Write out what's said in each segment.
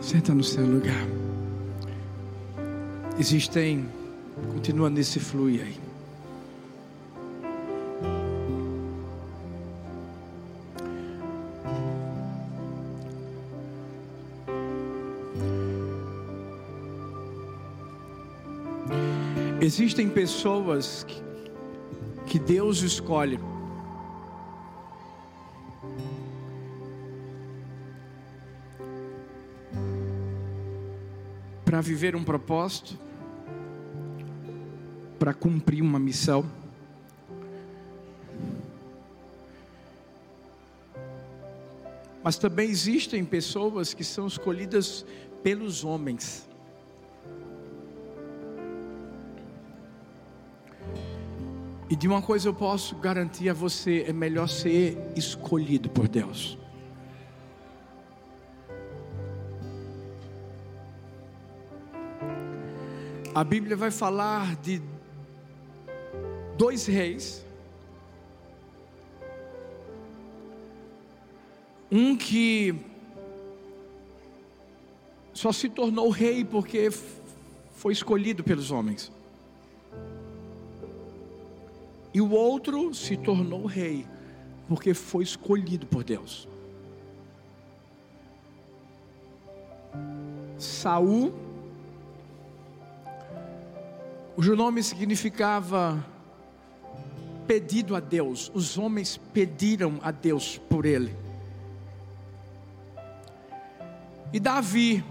Senta no seu lugar. Existem, continua nesse fluir aí. Existem pessoas que, que Deus escolhe para viver um propósito, para cumprir uma missão. Mas também existem pessoas que são escolhidas pelos homens. E de uma coisa eu posso garantir a você: é melhor ser escolhido por Deus. A Bíblia vai falar de dois reis. Um que só se tornou rei porque foi escolhido pelos homens. E o outro se tornou rei porque foi escolhido por Deus. Saul cujo nome significava pedido a Deus. Os homens pediram a Deus por ele. E Davi,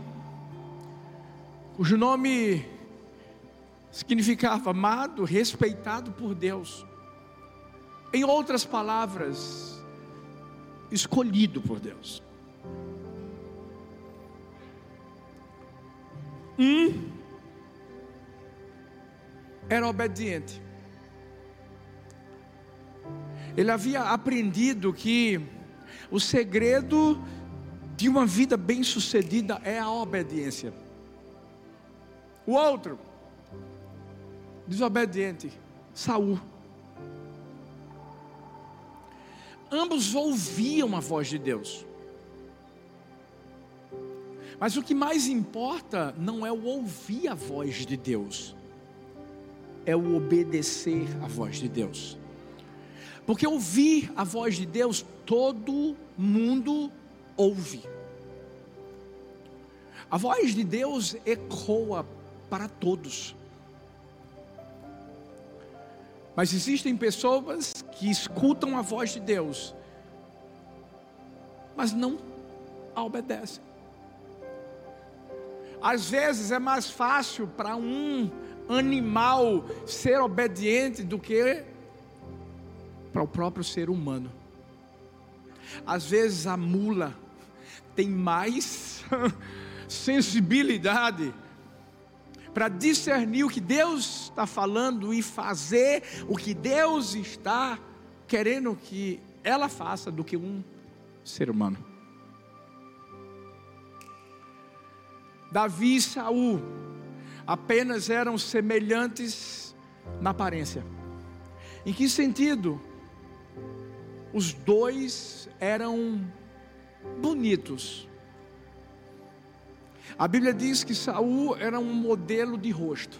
cujo nome significava amado, respeitado por Deus. Em outras palavras, escolhido por Deus. Um era obediente. Ele havia aprendido que o segredo de uma vida bem-sucedida é a obediência. O outro, desobediente, Saul. Ambos ouviam a voz de Deus. Mas o que mais importa não é o ouvir a voz de Deus, é o obedecer à voz de Deus. Porque ouvir a voz de Deus, todo mundo ouve. A voz de Deus ecoa para todos. Mas existem pessoas que escutam a voz de Deus, mas não a obedecem. Às vezes é mais fácil para um animal ser obediente do que para o próprio ser humano. Às vezes a mula tem mais sensibilidade para discernir o que Deus está falando e fazer o que Deus está querendo que ela faça do que um ser humano. Davi e Saul apenas eram semelhantes na aparência. Em que sentido? Os dois eram bonitos. A Bíblia diz que Saul era um modelo de rosto.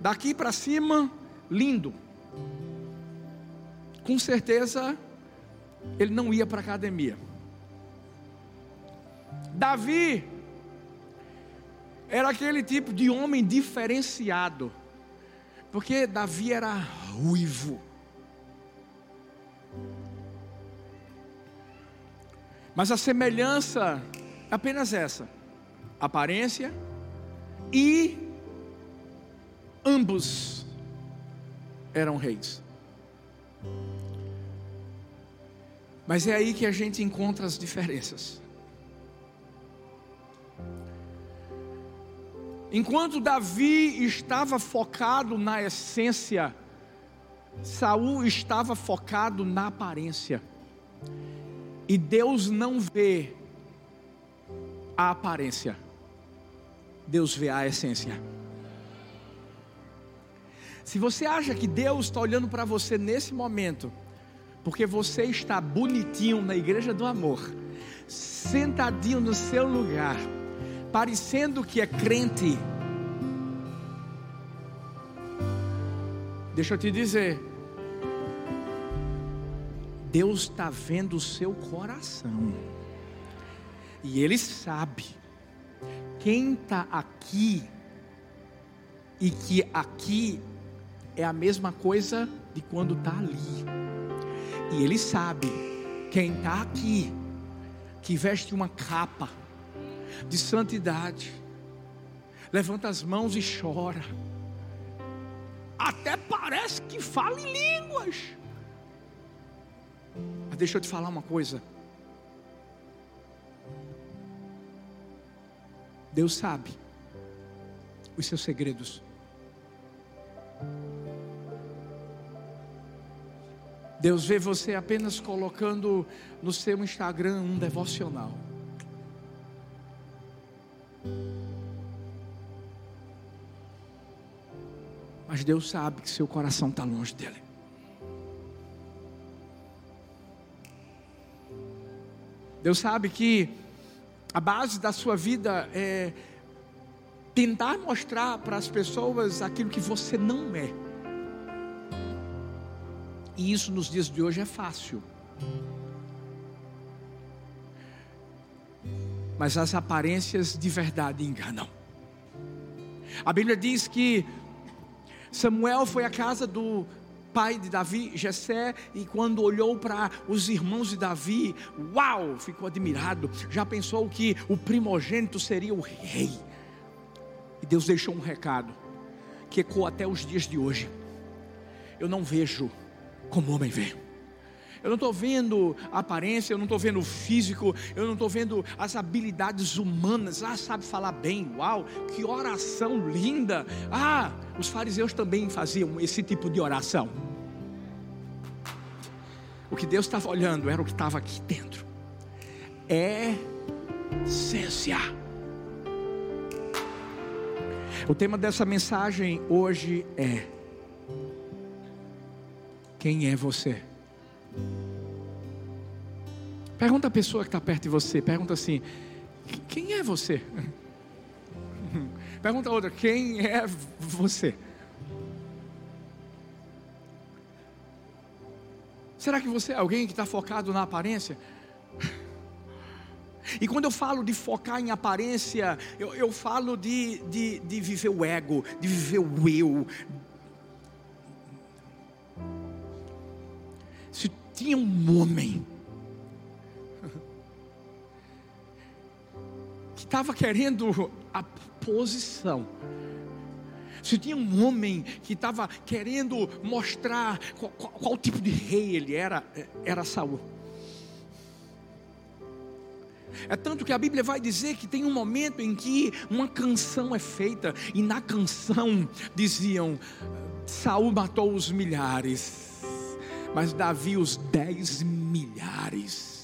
Daqui para cima, lindo. Com certeza, ele não ia para a academia. Davi era aquele tipo de homem diferenciado, porque Davi era ruivo. Mas a semelhança apenas essa: aparência e ambos eram reis. Mas é aí que a gente encontra as diferenças. Enquanto Davi estava focado na essência, Saul estava focado na aparência. E Deus não vê a aparência, Deus vê a essência. Se você acha que Deus está olhando para você nesse momento, porque você está bonitinho na igreja do amor, sentadinho no seu lugar, parecendo que é crente, deixa eu te dizer, Deus está vendo o seu coração, e Ele sabe, quem está aqui, e que aqui é a mesma coisa de quando está ali. E Ele sabe quem está aqui, que veste uma capa de santidade, levanta as mãos e chora, até parece que fala em línguas. Mas deixa eu te falar uma coisa. Deus sabe os seus segredos. Deus vê você apenas colocando no seu Instagram um devocional. Mas Deus sabe que seu coração está longe dele. Deus sabe que a base da sua vida é tentar mostrar para as pessoas aquilo que você não é. E isso nos dias de hoje é fácil. Mas as aparências de verdade enganam. A Bíblia diz que Samuel foi à casa do pai de Davi, Jessé, e quando olhou para os irmãos de Davi, uau, ficou admirado. Já pensou que o primogênito seria o rei. E Deus deixou um recado que ecoa até os dias de hoje. Eu não vejo como homem vê. Eu não estou vendo a aparência, eu não estou vendo o físico, eu não estou vendo as habilidades humanas. Ah, sabe falar bem, uau, que oração linda. Ah, os fariseus também faziam esse tipo de oração. O que Deus estava olhando era o que estava aqui dentro. É essência. O tema dessa mensagem hoje é quem é você? Pergunta a pessoa que está perto de você, pergunta assim: quem é você? Pergunta a outra: quem é você? Será que você é alguém que está focado na aparência? E quando eu falo de focar em aparência, eu, eu falo de, de, de viver o ego, de viver o eu, tinha um homem estava querendo a posição. Se tinha um homem que estava querendo mostrar qual, qual, qual, tipo de rei ele era, era Saul. É tanto que a Bíblia vai dizer que tem um momento em que uma canção é feita, e na canção diziam: Saul matou os milhares mas Davi os dez milhares.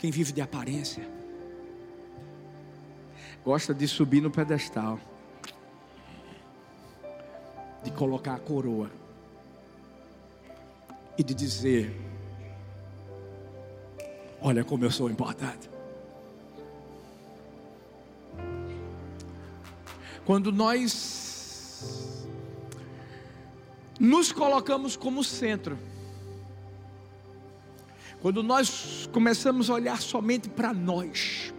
Quem vive de aparência gosta de subir no pedestal, de colocar a coroa e de dizer: Olha como eu sou importante. Quando nós nos colocamos como centro. Quando nós começamos a olhar somente para nós,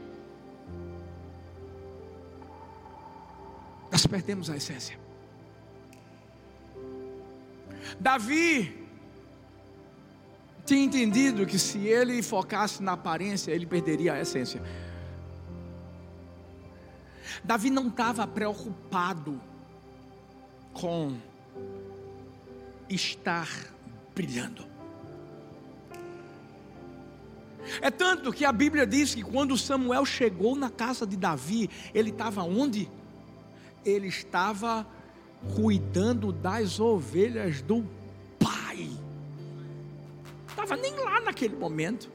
nós perdemos a essência. Davi tinha entendido que se ele focasse na aparência, ele perderia a essência. Davi não estava preocupado com estar brilhando. É tanto que a Bíblia diz que quando Samuel chegou na casa de Davi, ele estava onde? Ele estava cuidando das ovelhas do pai. lá naquele momento.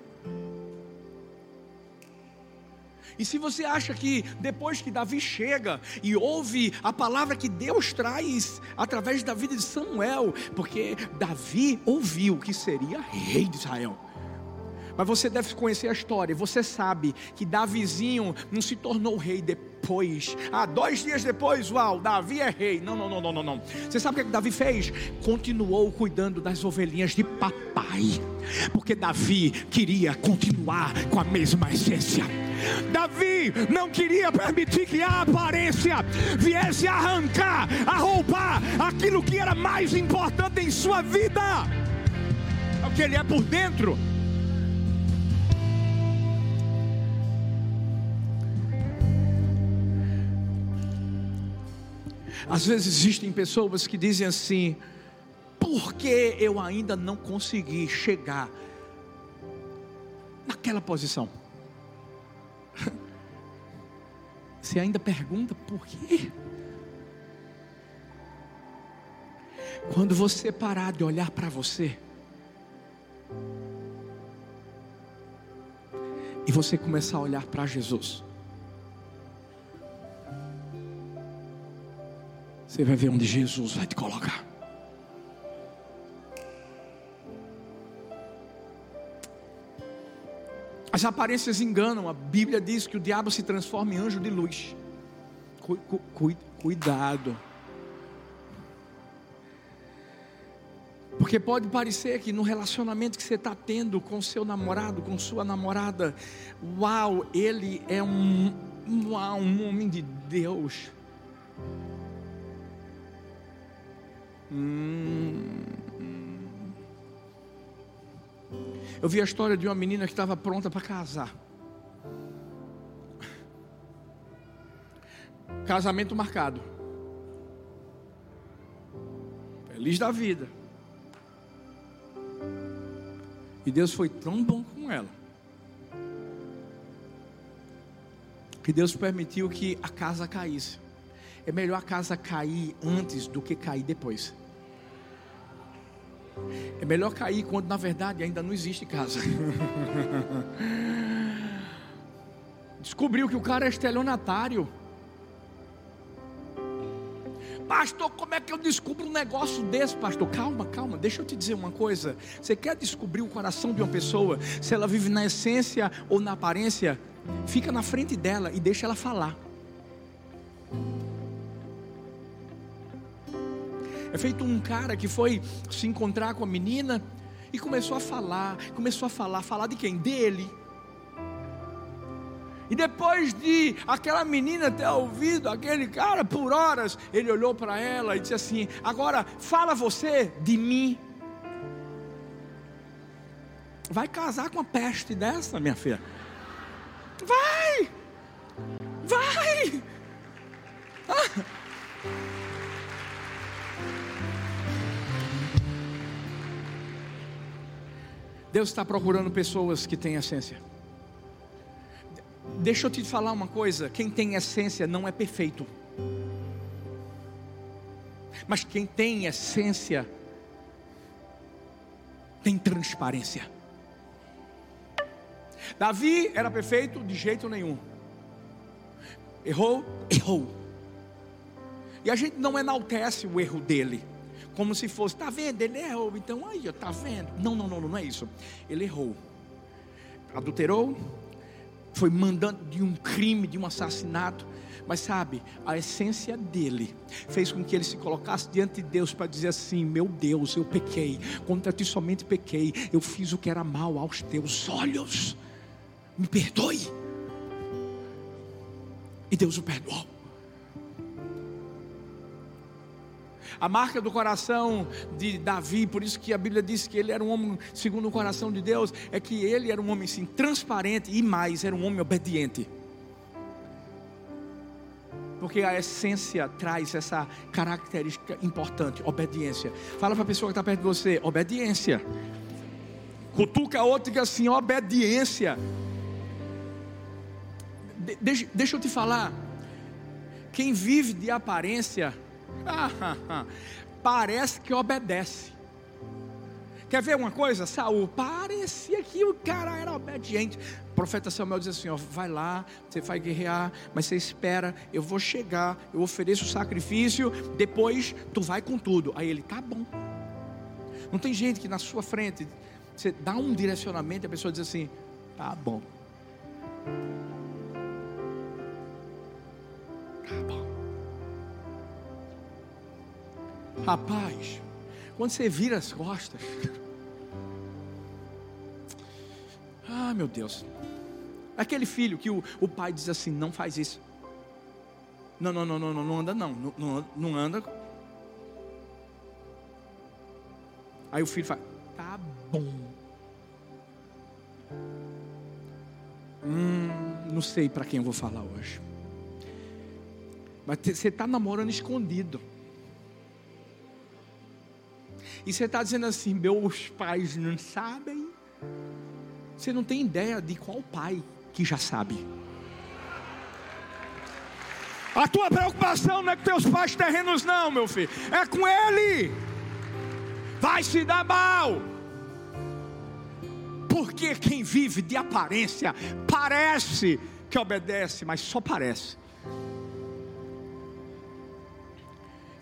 E se você acha que depois que Davi chega e ouve a palavra que Deus traz através da vida de Samuel, porque Davi ouviu que seria rei de Israel. Mas você deve conhecer a história. Você sabe que Davizinho não se tornou rei depois. Ah, dois dias depois, uau, Davi é rei. Não, não, não, não, não, não. Você sabe o que Davi fez? Continuou cuidando das ovelhinhas de papai. Porque Davi queria continuar com a mesma essência. Davi não queria permitir que a aparência viesse arrancar, a roubar aquilo que era mais importante em sua vida. É o que ele é por dentro. Às vezes existem pessoas que dizem assim: por que eu ainda não consegui chegar naquela posição? Você ainda pergunta por quê? Quando você parar de olhar para você, e você começar a olhar para Jesus, Você vai ver onde Jesus vai te colocar. As aparências enganam. A Bíblia diz que o diabo se transforma em anjo de luz. Cu cu cuidado. Porque pode parecer que no relacionamento que você está tendo com seu namorado, com sua namorada, uau, ele é um, uau, um homem de Deus. Hum. Eu vi a história de uma menina que estava pronta para casar. Casamento marcado. Feliz da vida. E Deus foi tão bom com ela. Que Deus permitiu que a casa caísse. É melhor a casa cair antes do que cair depois. É melhor cair quando na verdade ainda não existe casa. Descobriu que o cara é estelionatário. Pastor, como é que eu descubro um negócio desse, pastor? Calma, calma, deixa eu te dizer uma coisa. Você quer descobrir o coração de uma pessoa, se ela vive na essência ou na aparência? Fica na frente dela e deixa ela falar. É feito um cara que foi se encontrar com a menina e começou a falar, começou a falar, falar de quem? Dele. E depois de aquela menina ter ouvido aquele cara por horas, ele olhou para ela e disse assim: Agora fala você de mim. Vai casar com uma peste dessa, minha filha? Vai! Vai! Ah. Deus está procurando pessoas que têm essência. Deixa eu te falar uma coisa: quem tem essência não é perfeito, mas quem tem essência tem transparência. Davi era perfeito de jeito nenhum, errou, errou, e a gente não enaltece o erro dele como se fosse, está vendo? Ele errou, então aí, está vendo? Não, não, não, não é isso. Ele errou, adulterou, foi mandando de um crime, de um assassinato, mas sabe, a essência dele fez com que ele se colocasse diante de Deus para dizer assim: Meu Deus, eu pequei, contra ti somente pequei, eu fiz o que era mal aos teus olhos, me perdoe. E Deus o perdoou. A marca do coração de Davi, por isso que a Bíblia diz que ele era um homem segundo o coração de Deus, é que ele era um homem sim transparente e mais, era um homem obediente. Porque a essência traz essa característica importante, obediência. Fala para a pessoa que está perto de você, obediência. Cutuca a outra e diz assim, obediência. De, deixa, deixa eu te falar. Quem vive de aparência parece que obedece. Quer ver uma coisa? Saul, parecia que o cara era obediente. O profeta Samuel diz assim: ó, vai lá, você vai guerrear, mas você espera, eu vou chegar, eu ofereço o sacrifício, depois tu vai com tudo. Aí ele, tá bom. Não tem gente que na sua frente você dá um direcionamento e a pessoa diz assim: tá bom. Tá bom. Rapaz, quando você vira as costas. Ah, meu Deus. Aquele filho que o, o pai diz assim: não faz isso. Não, não, não, não, não, não anda não. Não, não, não anda. Aí o filho fala: tá bom. Hum, não sei para quem eu vou falar hoje. Mas você está namorando escondido. E você está dizendo assim: meus pais não sabem. Você não tem ideia de qual pai que já sabe. A tua preocupação não é com teus pais terrenos, não, meu filho. É com ele. Vai se dar mal. Porque quem vive de aparência parece que obedece, mas só parece.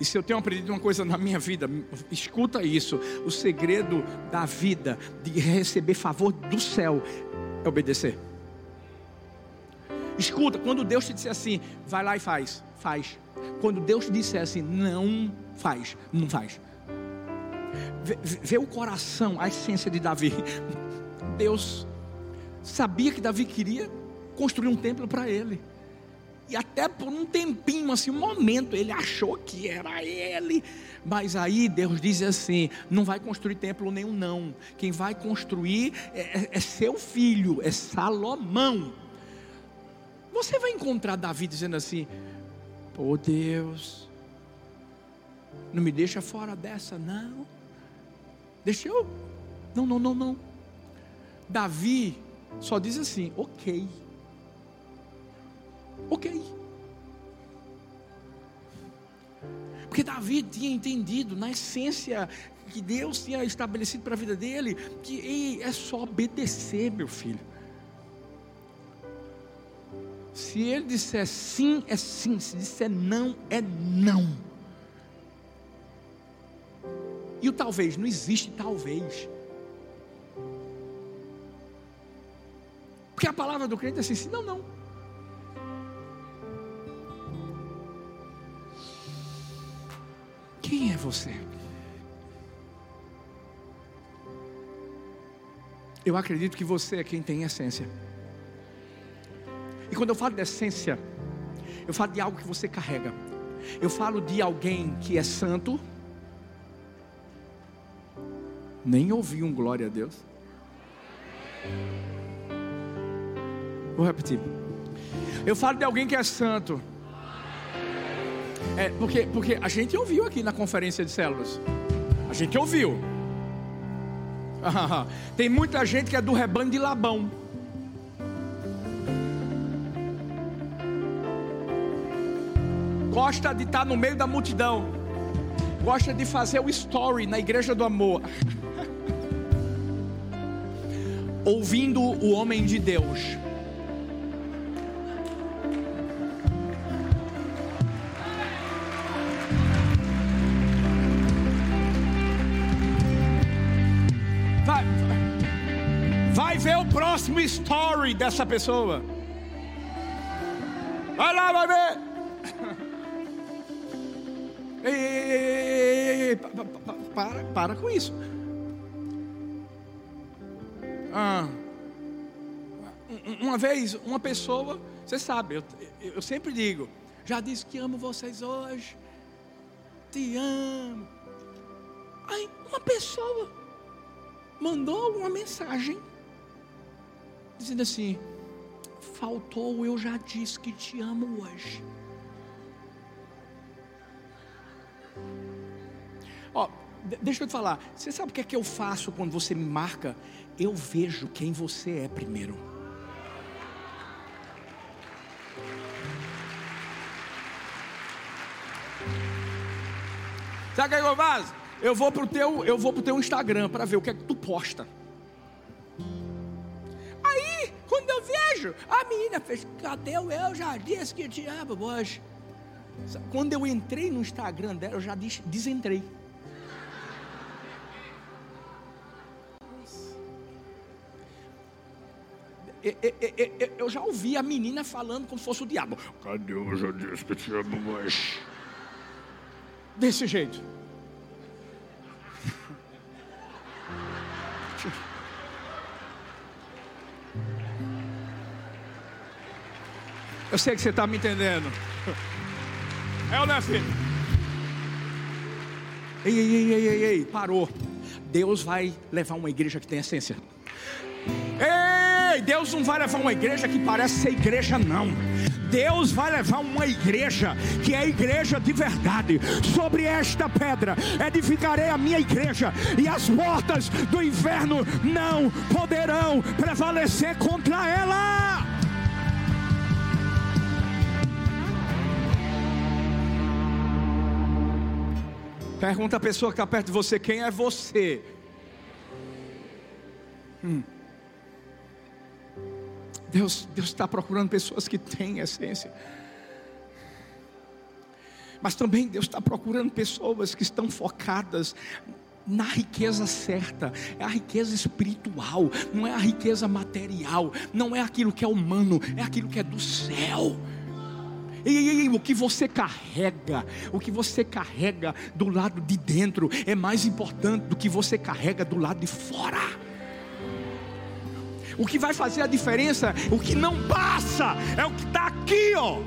E se eu tenho aprendido uma coisa na minha vida, escuta isso: o segredo da vida, de receber favor do céu, é obedecer. Escuta, quando Deus te disser assim, vai lá e faz, faz. Quando Deus te disser assim, não faz, não faz. Vê, vê o coração, a essência de Davi. Deus sabia que Davi queria construir um templo para ele. E até por um tempinho, assim, um momento, ele achou que era ele. Mas aí Deus diz assim: não vai construir templo nenhum, não. Quem vai construir é, é, é seu filho, é Salomão. Você vai encontrar Davi dizendo assim: Pô Deus, não me deixa fora dessa, não. Deixa eu. Não, não, não, não. Davi só diz assim: ok. Ok. Porque Davi tinha entendido, na essência, que Deus tinha estabelecido para a vida dele, que é só obedecer, meu filho. Se ele disser sim, é sim. Se disser não, é não. E o talvez, não existe talvez. Porque a palavra do crente é assim: não, não. Quem é você? Eu acredito que você é quem tem essência. E quando eu falo de essência, eu falo de algo que você carrega. Eu falo de alguém que é santo. Nem ouvi um glória a Deus. Vou repetir. Eu falo de alguém que é santo. É, porque, porque a gente ouviu aqui na conferência de células. A gente ouviu. Tem muita gente que é do rebanho de Labão. Gosta de estar no meio da multidão. Gosta de fazer o story na igreja do amor. Ouvindo o homem de Deus próximo story dessa pessoa. Vai lá, vai ver. Ei, ei, ei, para, para com isso. Ah, uma vez, uma pessoa, você sabe, eu, eu sempre digo, já disse que amo vocês hoje, te amo. Aí, uma pessoa mandou uma mensagem dizendo assim: faltou, eu já disse que te amo hoje. Ó, deixa eu te falar, você sabe o que é que eu faço quando você me marca? Eu vejo quem você é primeiro. Sabe o que eu faço? eu vou pro teu, eu vou pro teu Instagram para ver o que é que tu posta. A menina fez, cadê eu? Eu já disse que te amo hoje. Quando eu entrei no Instagram dela, eu já desentrei. Eu já ouvi a menina falando como se fosse o diabo. Cadê eu já disse que te amo hoje? Desse jeito. Eu sei que você está me entendendo. É ou não é, ei, ei, ei, ei, ei, parou. Deus vai levar uma igreja que tem essência. Ei, Deus não vai levar uma igreja que parece ser igreja, não. Deus vai levar uma igreja que é igreja de verdade. Sobre esta pedra edificarei a minha igreja, e as portas do inferno não poderão prevalecer contra ela. Pergunta a pessoa que está perto de você: quem é você? Hum. Deus está procurando pessoas que têm essência. Mas também Deus está procurando pessoas que estão focadas na riqueza certa, é a riqueza espiritual, não é a riqueza material, não é aquilo que é humano, é aquilo que é do céu. E, o que você carrega, o que você carrega do lado de dentro é mais importante do que você carrega do lado de fora. O que vai fazer a diferença, o que não passa, é o que está aqui, ó.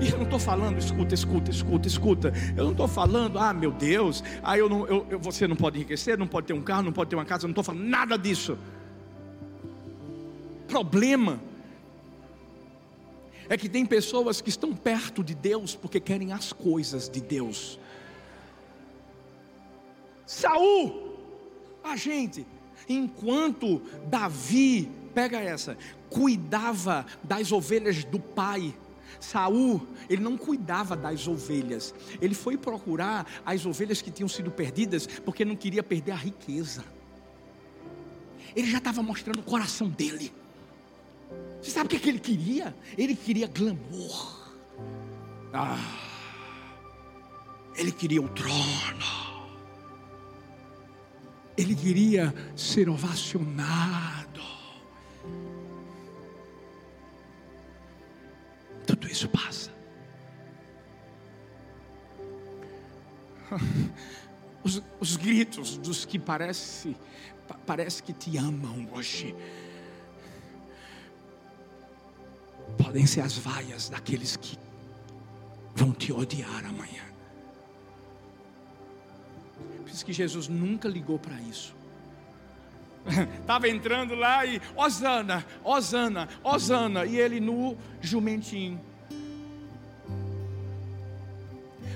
E eu não estou falando, escuta, escuta, escuta, escuta. Eu não estou falando, ah, meu Deus, ah, eu não, eu, eu, você não pode enriquecer, não pode ter um carro, não pode ter uma casa. Eu não estou falando nada disso. Problema é que tem pessoas que estão perto de Deus porque querem as coisas de Deus. Saul, a gente, enquanto Davi, pega essa, cuidava das ovelhas do pai. Saul, ele não cuidava das ovelhas. Ele foi procurar as ovelhas que tinham sido perdidas porque não queria perder a riqueza. Ele já estava mostrando o coração dele. Você sabe o que, é que ele queria? Ele queria glamour. Ah, ele queria o trono. Ele queria ser ovacionado. Tudo isso passa. Os, os gritos dos que parece, parece que te amam hoje podem ser as vaias daqueles que vão te odiar amanhã. Por isso que Jesus nunca ligou para isso. Estava entrando lá e Osana, Osana, Osana, e ele no jumentinho.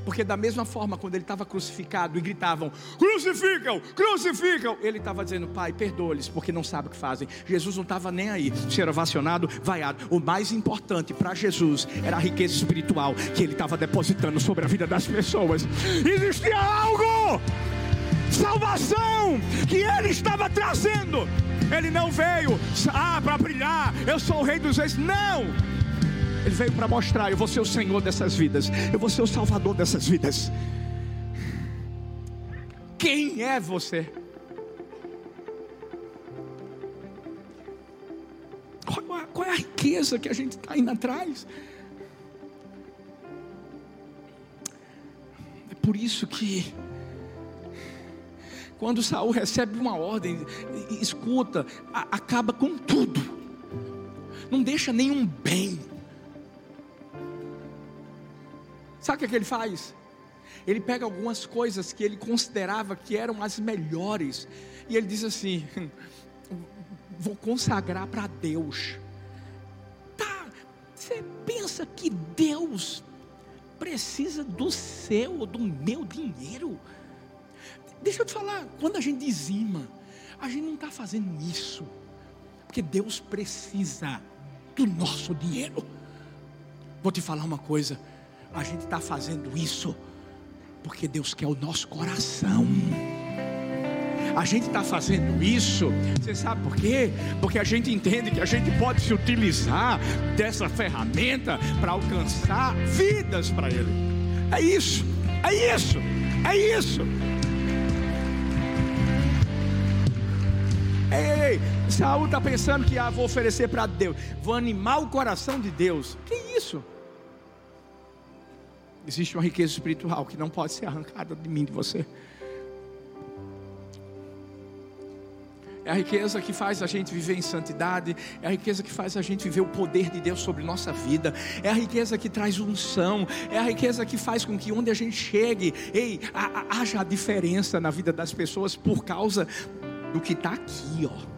Porque da mesma forma, quando ele estava crucificado e gritavam: crucificam, crucificam, ele estava dizendo: Pai, perdoa-lhes, porque não sabe o que fazem. Jesus não estava nem aí, ser ovacionado, vaiado. O mais importante para Jesus era a riqueza espiritual que ele estava depositando sobre a vida das pessoas. Existia algo, salvação, que ele estava trazendo. Ele não veio ah, para brilhar, eu sou o rei dos reis. Não! Ele veio para mostrar: eu vou ser o Senhor dessas vidas, eu vou ser o Salvador dessas vidas. Quem é você? Qual, é a riqueza que a gente está indo atrás? É por isso que quando Saul recebe uma ordem, escuta, acaba com tudo, não deixa nenhum bem. Sabe o que, é que ele faz? Ele pega algumas coisas que ele considerava que eram as melhores, e ele diz assim: vou consagrar para Deus. Tá, você pensa que Deus precisa do seu do meu dinheiro? Deixa eu te falar, quando a gente dizima, a gente não está fazendo isso, porque Deus precisa do nosso dinheiro. Vou te falar uma coisa a gente está fazendo isso Porque Deus quer o nosso coração. A gente está fazendo isso, você sabe por quê? Porque a gente entende que a gente pode se utilizar dessa ferramenta para alcançar vidas para Ele. É isso, é isso, é isso. Ei, ei, está pensando que ah, vou oferecer para Deus, vou animar o coração de Deus. Que isso? Existe uma riqueza espiritual que não pode ser arrancada de mim, de você. É a riqueza que faz a gente viver em santidade, é a riqueza que faz a gente viver o poder de Deus sobre nossa vida, é a riqueza que traz unção, é a riqueza que faz com que onde a gente chegue, ei, haja a diferença na vida das pessoas por causa do que está aqui, ó.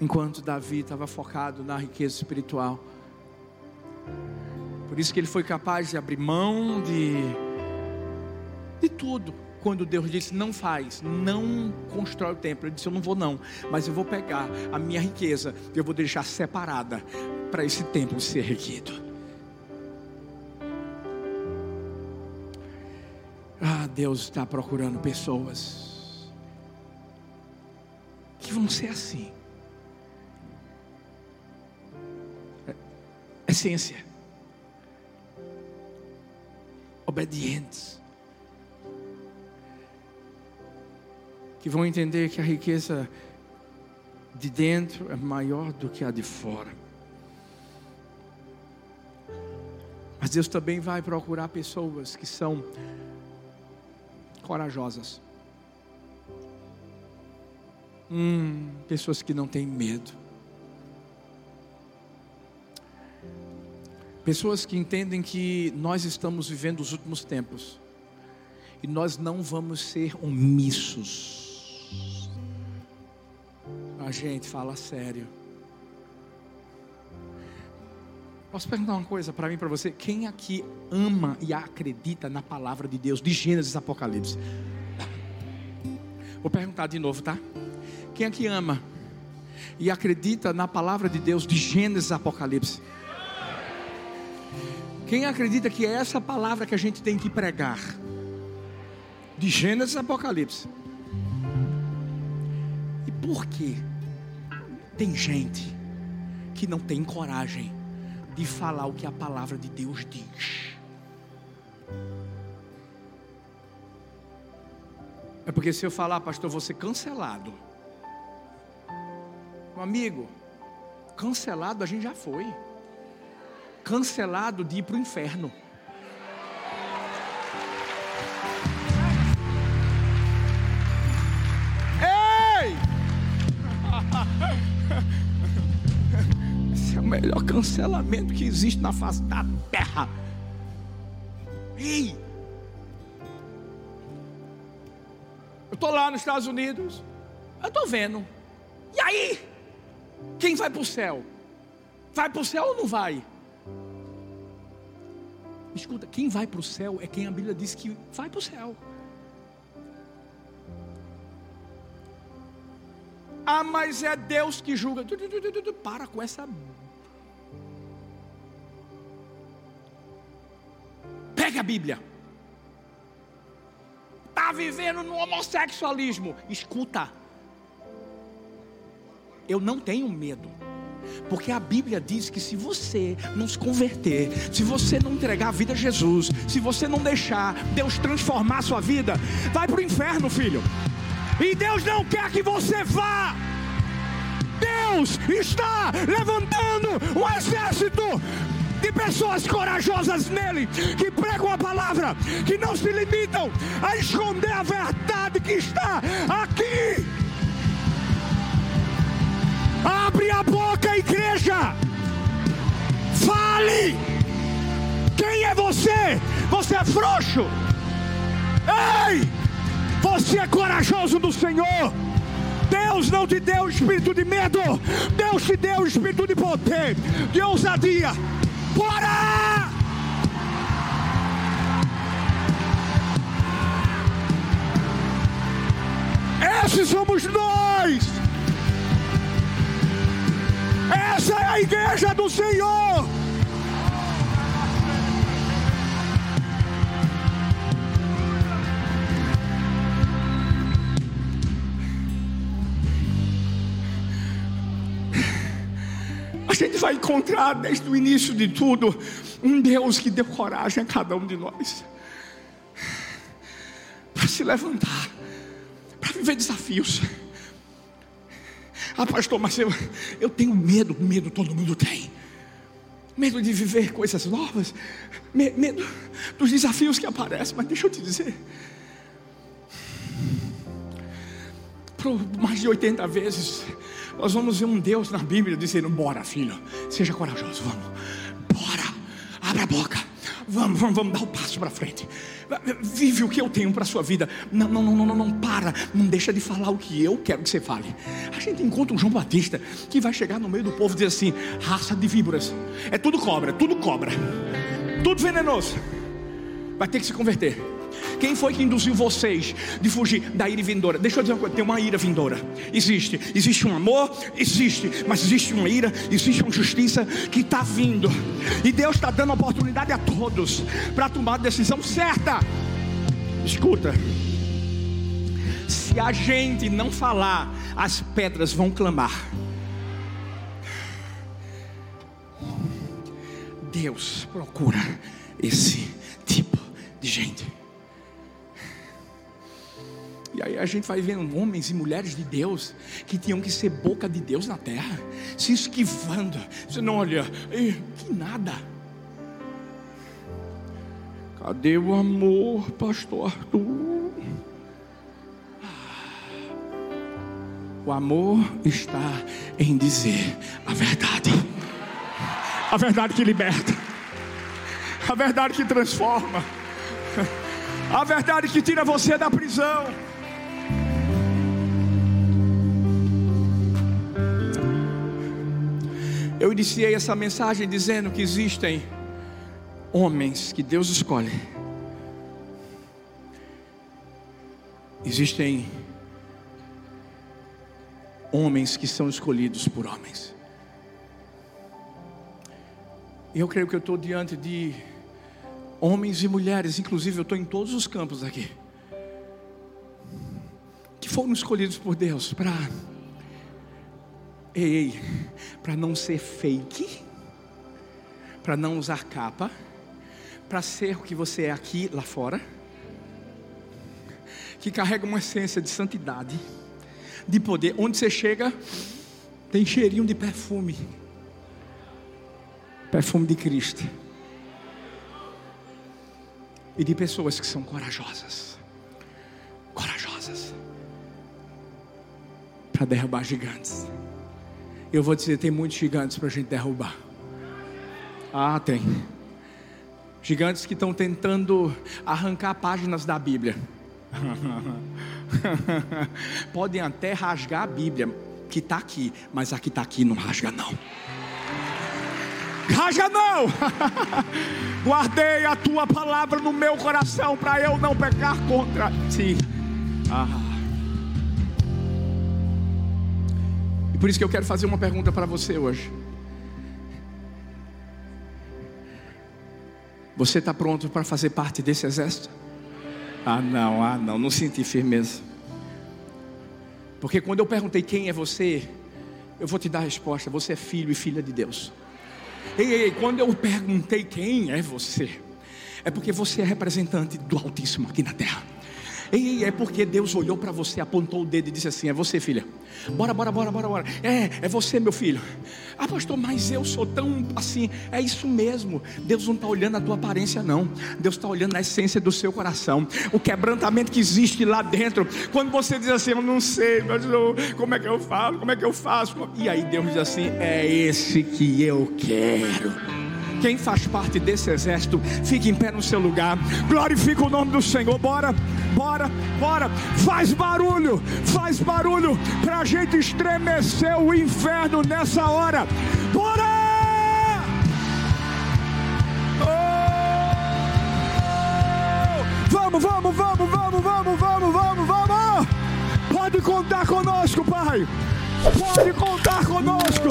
Enquanto Davi estava focado na riqueza espiritual, por isso que ele foi capaz de abrir mão de, de tudo. Quando Deus disse: Não faz, não constrói o templo. Ele disse: Eu não vou, não, mas eu vou pegar a minha riqueza, eu vou deixar separada para esse templo ser erguido. Ah, Deus está procurando pessoas que vão ser assim. Essência obedientes, que vão entender que a riqueza de dentro é maior do que a de fora. Mas Deus também vai procurar pessoas que são corajosas. Hum, pessoas que não têm medo. Pessoas que entendem que nós estamos vivendo os últimos tempos e nós não vamos ser omissos. A gente fala sério. Posso perguntar uma coisa para mim, para você? Quem aqui ama e acredita na palavra de Deus de Gênesis e Apocalipse? Vou perguntar de novo, tá? Quem aqui ama e acredita na palavra de Deus de Gênesis e Apocalipse? Quem acredita que é essa palavra que a gente tem que pregar? De Gênesis a Apocalipse. E por que tem gente que não tem coragem de falar o que a palavra de Deus diz? É porque se eu falar, pastor, vou ser cancelado. Meu amigo, cancelado a gente já foi cancelado de ir para o inferno. Ei! Esse é o melhor cancelamento que existe na face da terra. Ei! Eu estou lá nos Estados Unidos, eu estou vendo. E aí? Quem vai para o céu? Vai para o céu ou não vai? Escuta, quem vai para o céu é quem a Bíblia diz que vai para o céu. Ah, mas é Deus que julga. Para com essa. Pega a Bíblia. Está vivendo no homossexualismo. Escuta. Eu não tenho medo. Porque a Bíblia diz que se você não se converter, se você não entregar a vida a Jesus, se você não deixar Deus transformar a sua vida, vai para o inferno, filho. E Deus não quer que você vá. Deus está levantando um exército de pessoas corajosas nele, que pregam a palavra, que não se limitam a esconder a verdade que está aqui. Abre a boca, igreja. Fale. Quem é você? Você é frouxo. Ei! Você é corajoso do Senhor. Deus não te deu espírito de medo. Deus te deu espírito de poder, de ousadia. Bora! Esses somos nós. Essa é a igreja do Senhor. A gente vai encontrar desde o início de tudo um Deus que deu coragem a cada um de nós para se levantar, para viver desafios. Ah, pastor, mas eu, eu tenho medo, medo todo mundo tem. Medo de viver coisas novas, medo dos desafios que aparecem, mas deixa eu te dizer. Por mais de 80 vezes, nós vamos ver um Deus na Bíblia dizendo: Bora, filho, seja corajoso, vamos, bora, abre a boca, vamos, vamos, vamos dar o um passo para frente. Vive o que eu tenho para a sua vida. Não, não, não, não, não para. Não deixa de falar o que eu quero que você fale. A gente encontra um João Batista que vai chegar no meio do povo e dizer assim: raça de víboras. É tudo cobra, tudo cobra. Tudo venenoso. Vai ter que se converter. Quem foi que induziu vocês de fugir da ira vindoura? Deixa eu dizer uma coisa: tem uma ira vindoura. Existe. Existe um amor? Existe. Mas existe uma ira, existe uma justiça que está vindo. E Deus está dando oportunidade a todos para tomar a decisão certa. Escuta. Se a gente não falar, as pedras vão clamar. Deus procura esse tipo de gente. E aí a gente vai vendo homens e mulheres de Deus que tinham que ser boca de Deus na terra, se esquivando, dizendo: olha, que nada. Cadê o amor, pastor Arthur? O amor está em dizer a verdade. A verdade que liberta. A verdade que transforma. A verdade que tira você da prisão. Iniciei essa mensagem dizendo que existem homens que Deus escolhe. Existem homens que são escolhidos por homens. Eu creio que eu estou diante de homens e mulheres, inclusive eu estou em todos os campos aqui, que foram escolhidos por Deus para Ei, para não ser fake, para não usar capa, para ser o que você é aqui, lá fora, que carrega uma essência de santidade, de poder. Onde você chega, tem cheirinho de perfume perfume de Cristo e de pessoas que são corajosas corajosas para derrubar gigantes. Eu vou dizer, tem muitos gigantes para a gente derrubar. Ah, tem. Gigantes que estão tentando arrancar páginas da Bíblia. Podem até rasgar a Bíblia, que está aqui, mas a que está aqui não rasga, não. Rasga não! Guardei a tua palavra no meu coração para eu não pecar contra ti. Ah. E por isso que eu quero fazer uma pergunta para você hoje. Você está pronto para fazer parte desse exército? Ah, não, ah, não, não senti firmeza. Porque quando eu perguntei quem é você, eu vou te dar a resposta: você é filho e filha de Deus. Ei, ei, quando eu perguntei quem é você, é porque você é representante do Altíssimo aqui na terra. Ei, é porque Deus olhou para você, apontou o dedo e disse assim: É você, filha. Bora, bora, bora, bora, bora. É, é você, meu filho. Ah, pastor, mas eu sou tão assim. É isso mesmo. Deus não está olhando a tua aparência, não. Deus está olhando a essência do seu coração. O quebrantamento que existe lá dentro. Quando você diz assim: Eu não sei, mas eu, como é que eu falo? Como é que eu faço? E aí Deus diz assim: É esse que eu quero. Quem faz parte desse exército, fique em pé no seu lugar. Glorifica o nome do Senhor. Bora, bora, bora. Faz barulho, faz barulho para a gente estremecer o inferno nessa hora. Bora! Oh! Vamos, vamos, vamos, vamos, vamos, vamos, vamos, vamos. Pode contar conosco, Pai. Pode contar conosco.